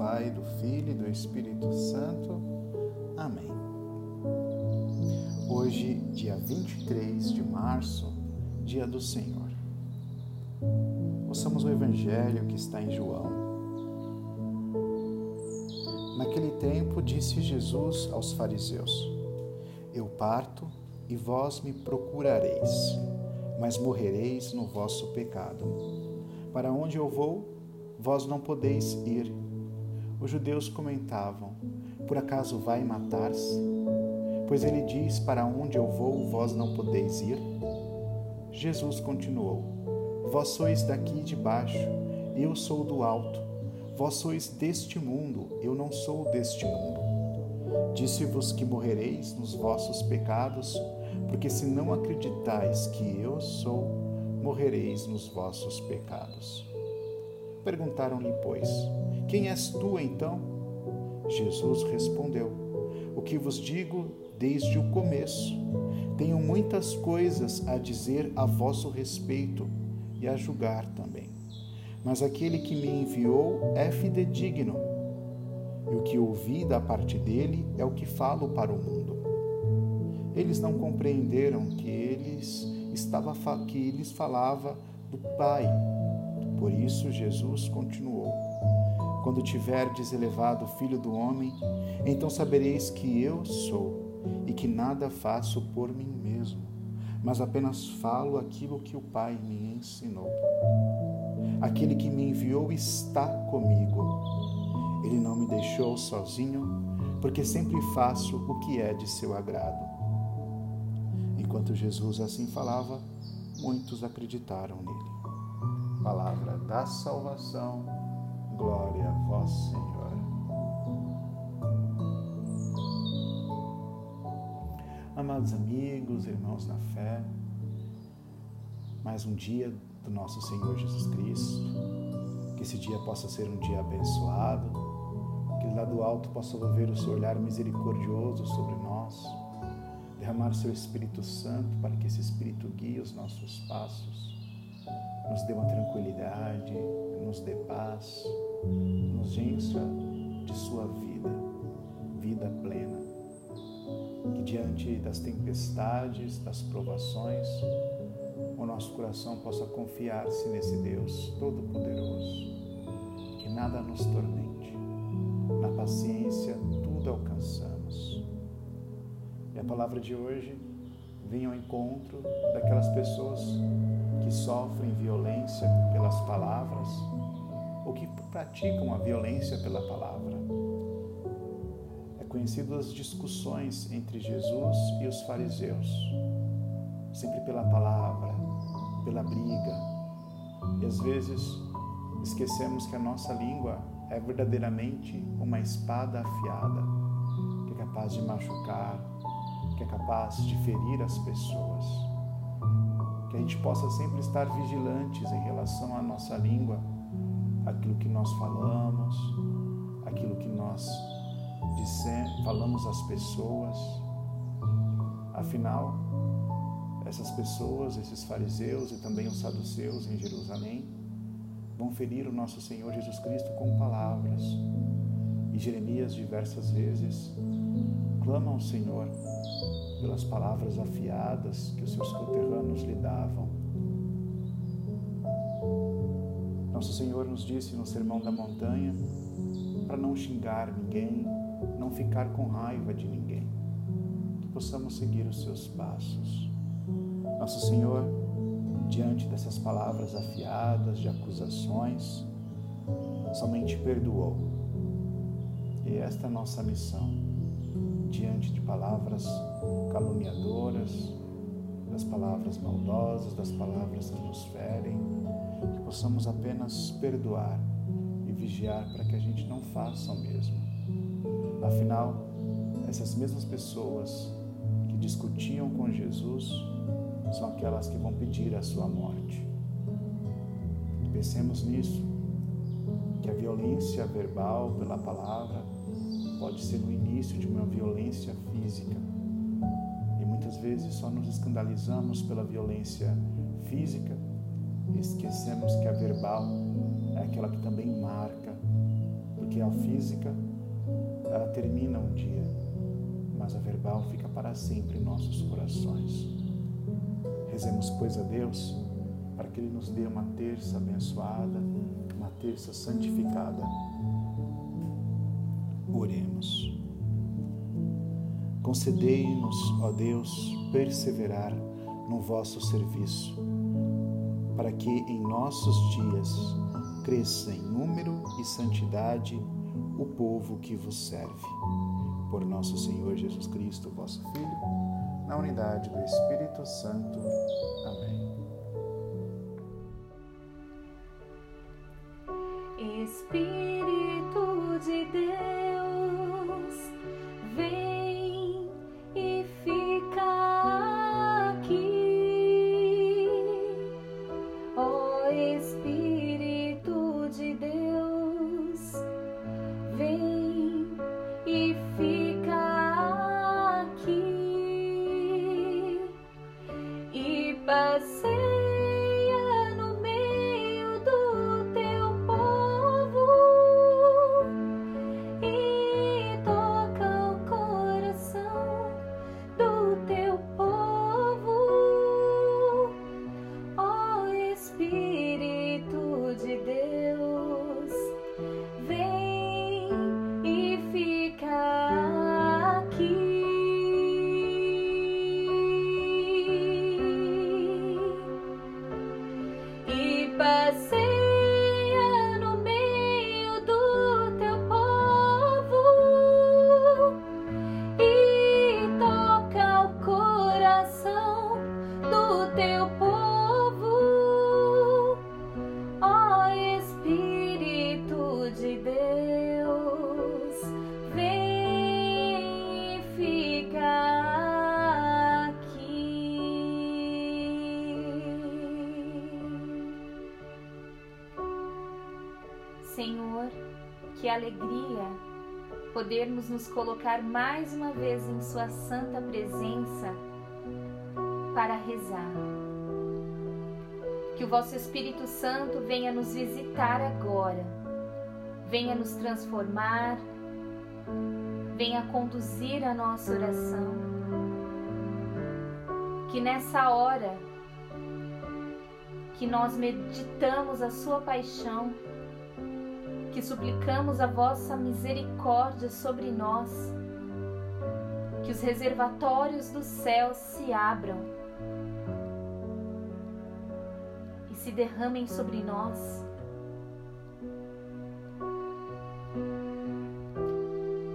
Pai, do Filho e do Espírito Santo. Amém. Hoje, dia 23 de março, dia do Senhor. Ouçamos o Evangelho que está em João. Naquele tempo, disse Jesus aos fariseus: Eu parto e vós me procurareis, mas morrereis no vosso pecado. Para onde eu vou, vós não podeis ir. Os judeus comentavam: Por acaso vai matar-se? Pois ele diz: Para onde eu vou, vós não podeis ir. Jesus continuou: Vós sois daqui de baixo, eu sou do alto. Vós sois deste mundo, eu não sou deste mundo. Disse-vos que morrereis nos vossos pecados, porque se não acreditais que eu sou, morrereis nos vossos pecados. Perguntaram-lhe, pois, quem és tu então? Jesus respondeu: O que vos digo desde o começo. Tenho muitas coisas a dizer a vosso respeito e a julgar também. Mas aquele que me enviou é fidedigno, e o que ouvi da parte dele é o que falo para o mundo. Eles não compreenderam que eles estava que eles falava do Pai por isso, Jesus continuou: Quando tiverdes elevado o Filho do Homem, então sabereis que eu sou e que nada faço por mim mesmo, mas apenas falo aquilo que o Pai me ensinou. Aquele que me enviou está comigo. Ele não me deixou sozinho, porque sempre faço o que é de seu agrado. Enquanto Jesus assim falava, muitos acreditaram nele. Palavra da salvação, glória a vós, Senhor. Amados amigos, irmãos na fé, mais um dia do nosso Senhor Jesus Cristo, que esse dia possa ser um dia abençoado, que lá do alto possa ver o seu olhar misericordioso sobre nós, derramar o seu Espírito Santo para que esse Espírito guie os nossos passos nos dê uma tranquilidade, nos dê paz, nos encha de sua vida, vida plena. Que diante das tempestades, das provações, o nosso coração possa confiar-se nesse Deus Todo-Poderoso, que nada nos tormente. Na paciência, tudo alcançamos. E a palavra de hoje vem ao encontro daquelas pessoas que sofrem violência pelas palavras ou que praticam a violência pela palavra. É conhecido as discussões entre Jesus e os fariseus, sempre pela palavra, pela briga. E às vezes esquecemos que a nossa língua é verdadeiramente uma espada afiada, que é capaz de machucar, que é capaz de ferir as pessoas que a gente possa sempre estar vigilantes em relação à nossa língua, aquilo que nós falamos, aquilo que nós dissemos, falamos às pessoas. Afinal, essas pessoas, esses fariseus e também os saduceus em Jerusalém, vão ferir o nosso Senhor Jesus Cristo com palavras. E Jeremias diversas vezes clama ao Senhor pelas palavras afiadas que os seus conterrâneos lhe davam. Nosso Senhor nos disse no Sermão da Montanha para não xingar ninguém, não ficar com raiva de ninguém, que possamos seguir os seus passos. Nosso Senhor, diante dessas palavras afiadas de acusações, somente perdoou. E esta é a nossa missão diante de palavras caluniadoras, das palavras maldosas, das palavras que nos ferem, possamos apenas perdoar e vigiar para que a gente não faça o mesmo. Afinal, essas mesmas pessoas que discutiam com Jesus são aquelas que vão pedir a sua morte. Pensemos nisso, que a violência verbal pela palavra pode ser o início de uma violência física. E muitas vezes só nos escandalizamos pela violência física esquecemos que a verbal é aquela que também marca, porque a física ela termina um dia, mas a verbal fica para sempre em nossos corações. Rezemos, pois, a Deus para que Ele nos dê uma terça abençoada, uma terça santificada. Oremos. Concedei-nos, ó Deus, perseverar no vosso serviço, para que em nossos dias cresça em número e santidade o povo que vos serve. Por nosso Senhor Jesus Cristo, vosso Filho, na unidade do Espírito Santo. Amém. Espírito que alegria podermos nos colocar mais uma vez em Sua santa presença para rezar. Que o vosso Espírito Santo venha nos visitar agora, venha nos transformar, venha conduzir a nossa oração. Que nessa hora que nós meditamos a Sua paixão, que suplicamos a vossa misericórdia sobre nós, que os reservatórios dos céus se abram e se derramem sobre nós.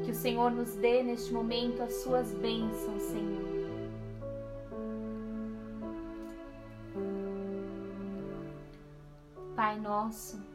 Que o Senhor nos dê neste momento as suas bênçãos, Senhor. Pai nosso,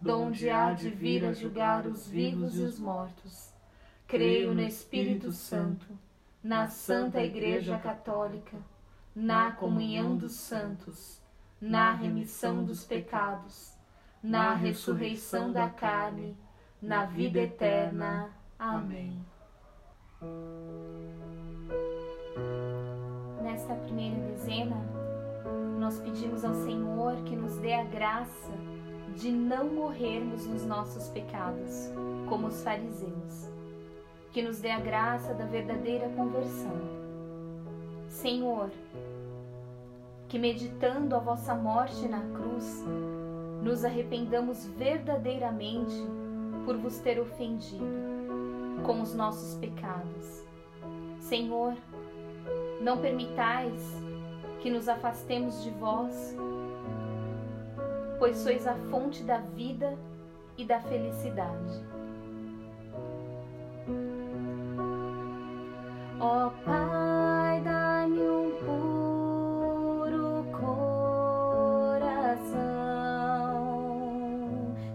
donde há de vir a julgar os vivos e os mortos. Creio no Espírito Santo, na Santa Igreja Católica, na comunhão dos santos, na remissão dos pecados, na ressurreição da carne, na vida eterna. Amém. Nesta primeira dezena, nós pedimos ao Senhor que nos dê a graça de não morrermos nos nossos pecados, como os fariseus. Que nos dê a graça da verdadeira conversão. Senhor, que meditando a vossa morte na cruz, nos arrependamos verdadeiramente por vos ter ofendido com os nossos pecados. Senhor, não permitais que nos afastemos de vós, pois sois a fonte da vida e da felicidade. Ó oh, Pai, dá-me um puro coração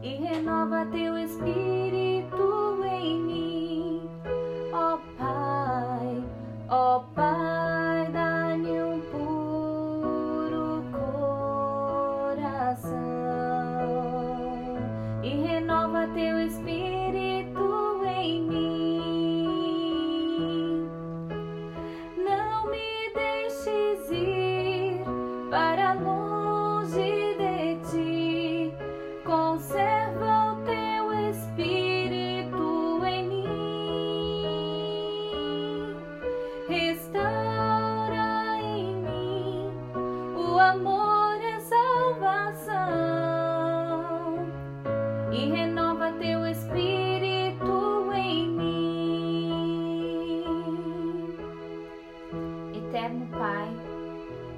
e renova teu espírito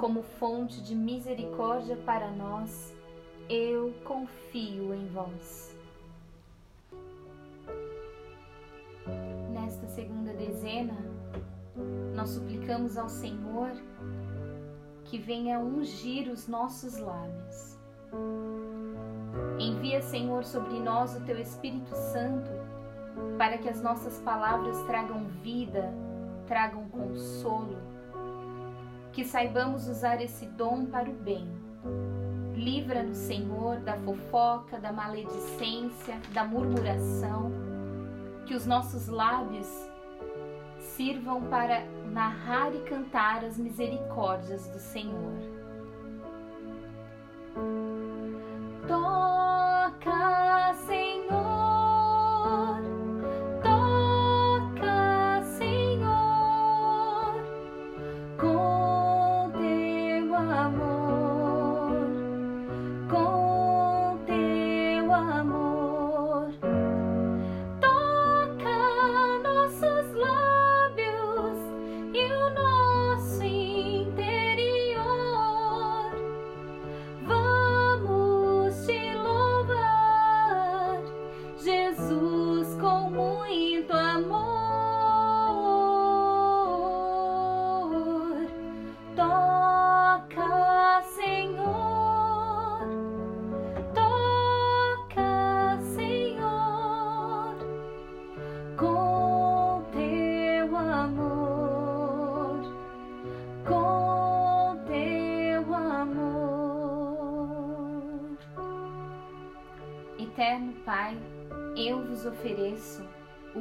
como fonte de misericórdia para nós, eu confio em vós. Nesta segunda dezena, nós suplicamos ao Senhor que venha ungir os nossos lábios. Envia, Senhor, sobre nós o teu Espírito Santo, para que as nossas palavras tragam vida, tragam consolo, que saibamos usar esse dom para o bem. Livra-nos, Senhor, da fofoca, da maledicência, da murmuração, que os nossos lábios sirvam para narrar e cantar as misericórdias do Senhor. Toca, Senhor,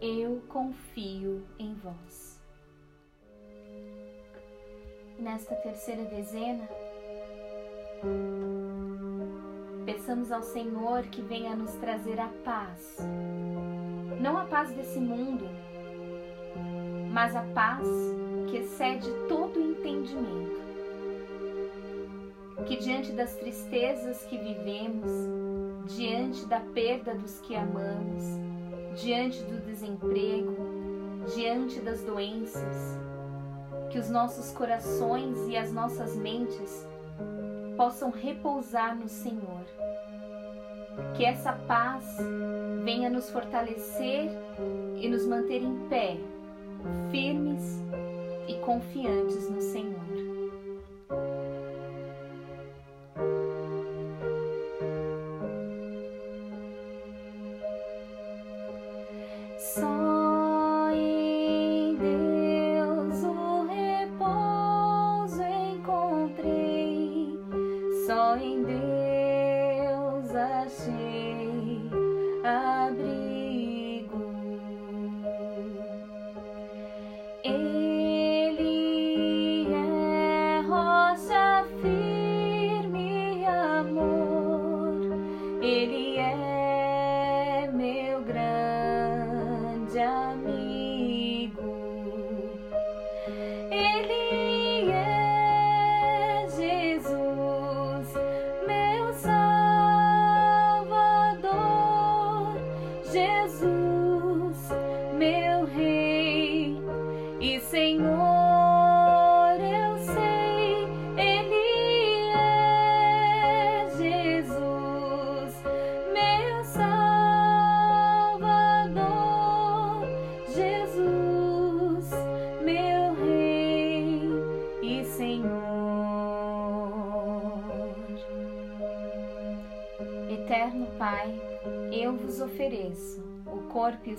eu confio em vós. Nesta terceira dezena, peçamos ao Senhor que venha nos trazer a paz, não a paz desse mundo, mas a paz que excede todo entendimento. Que diante das tristezas que vivemos, diante da perda dos que amamos, diante do desemprego, diante das doenças, que os nossos corações e as nossas mentes possam repousar no Senhor. Que essa paz venha nos fortalecer e nos manter em pé, firmes e confiantes no Senhor.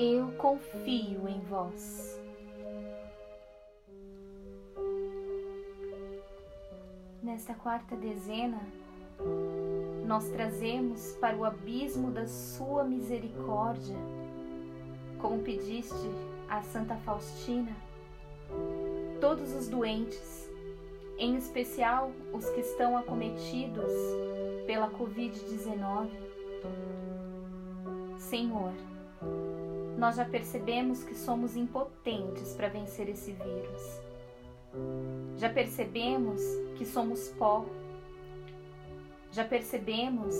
eu confio em vós. Nesta quarta dezena, nós trazemos para o abismo da Sua misericórdia, como pediste a Santa Faustina, todos os doentes, em especial os que estão acometidos pela Covid-19. Senhor, nós já percebemos que somos impotentes para vencer esse vírus. Já percebemos que somos pó. Já percebemos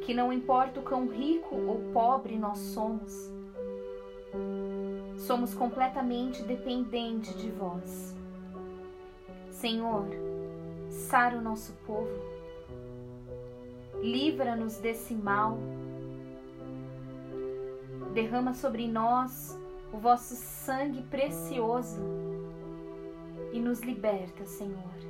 que não importa o quão rico ou pobre nós somos, somos completamente dependentes de vós. Senhor, sara o nosso povo, livra-nos desse mal, derrama sobre nós o vosso sangue precioso e nos liberta, Senhor.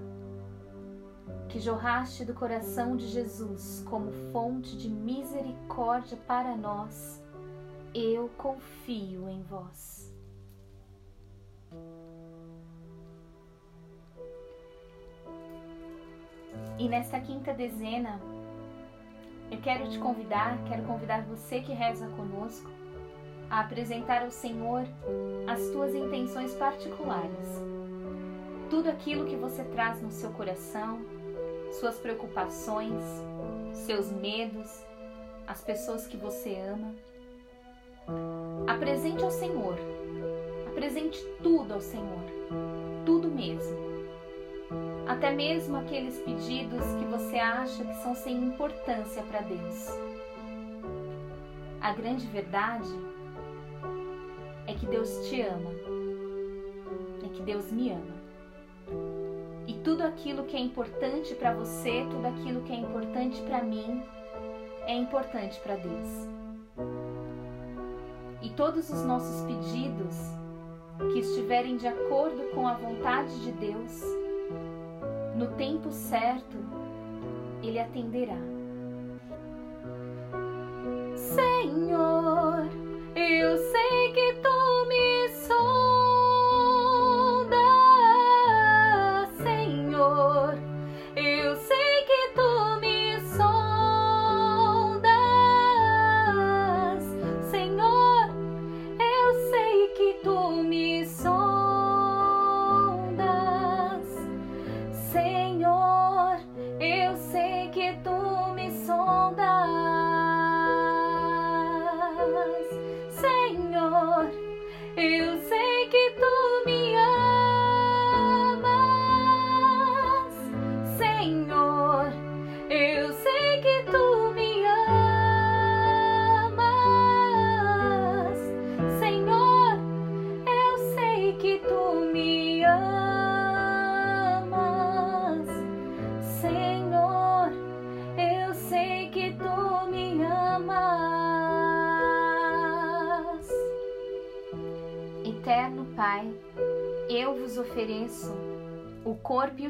que jorraste do coração de Jesus como fonte de misericórdia para nós, eu confio em vós. E nesta quinta dezena, eu quero te convidar, quero convidar você que reza conosco, a apresentar ao Senhor as tuas intenções particulares. Tudo aquilo que você traz no seu coração, suas preocupações, seus medos, as pessoas que você ama. Apresente ao Senhor, apresente tudo ao Senhor, tudo mesmo. Até mesmo aqueles pedidos que você acha que são sem importância para Deus. A grande verdade é que Deus te ama, é que Deus me ama. E tudo aquilo que é importante para você, tudo aquilo que é importante para mim, é importante para Deus. E todos os nossos pedidos que estiverem de acordo com a vontade de Deus, no tempo certo, Ele atenderá.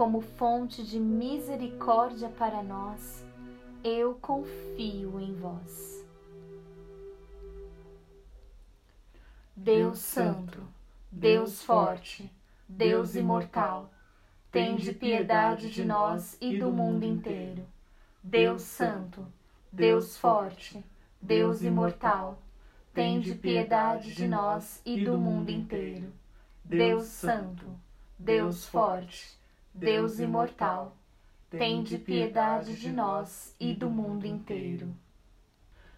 como fonte de misericórdia para nós, eu confio em vós. Deus Santo, Deus Forte, Deus Imortal, tende piedade de nós e do mundo inteiro. Deus Santo, Deus Forte, Deus Imortal, tende piedade de nós e do mundo inteiro. Deus Santo, Deus Forte, Deus Imortal, tende piedade de nós e do mundo inteiro.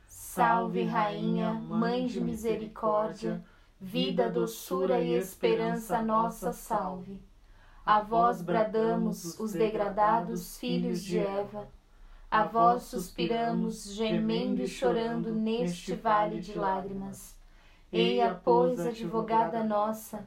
Salve, Rainha, Mãe de Misericórdia, vida, doçura e esperança nossa, salve. A vós bradamos, os degradados filhos de Eva, a vós suspiramos, gemendo e chorando neste vale de lágrimas. Eia, pois, advogada nossa,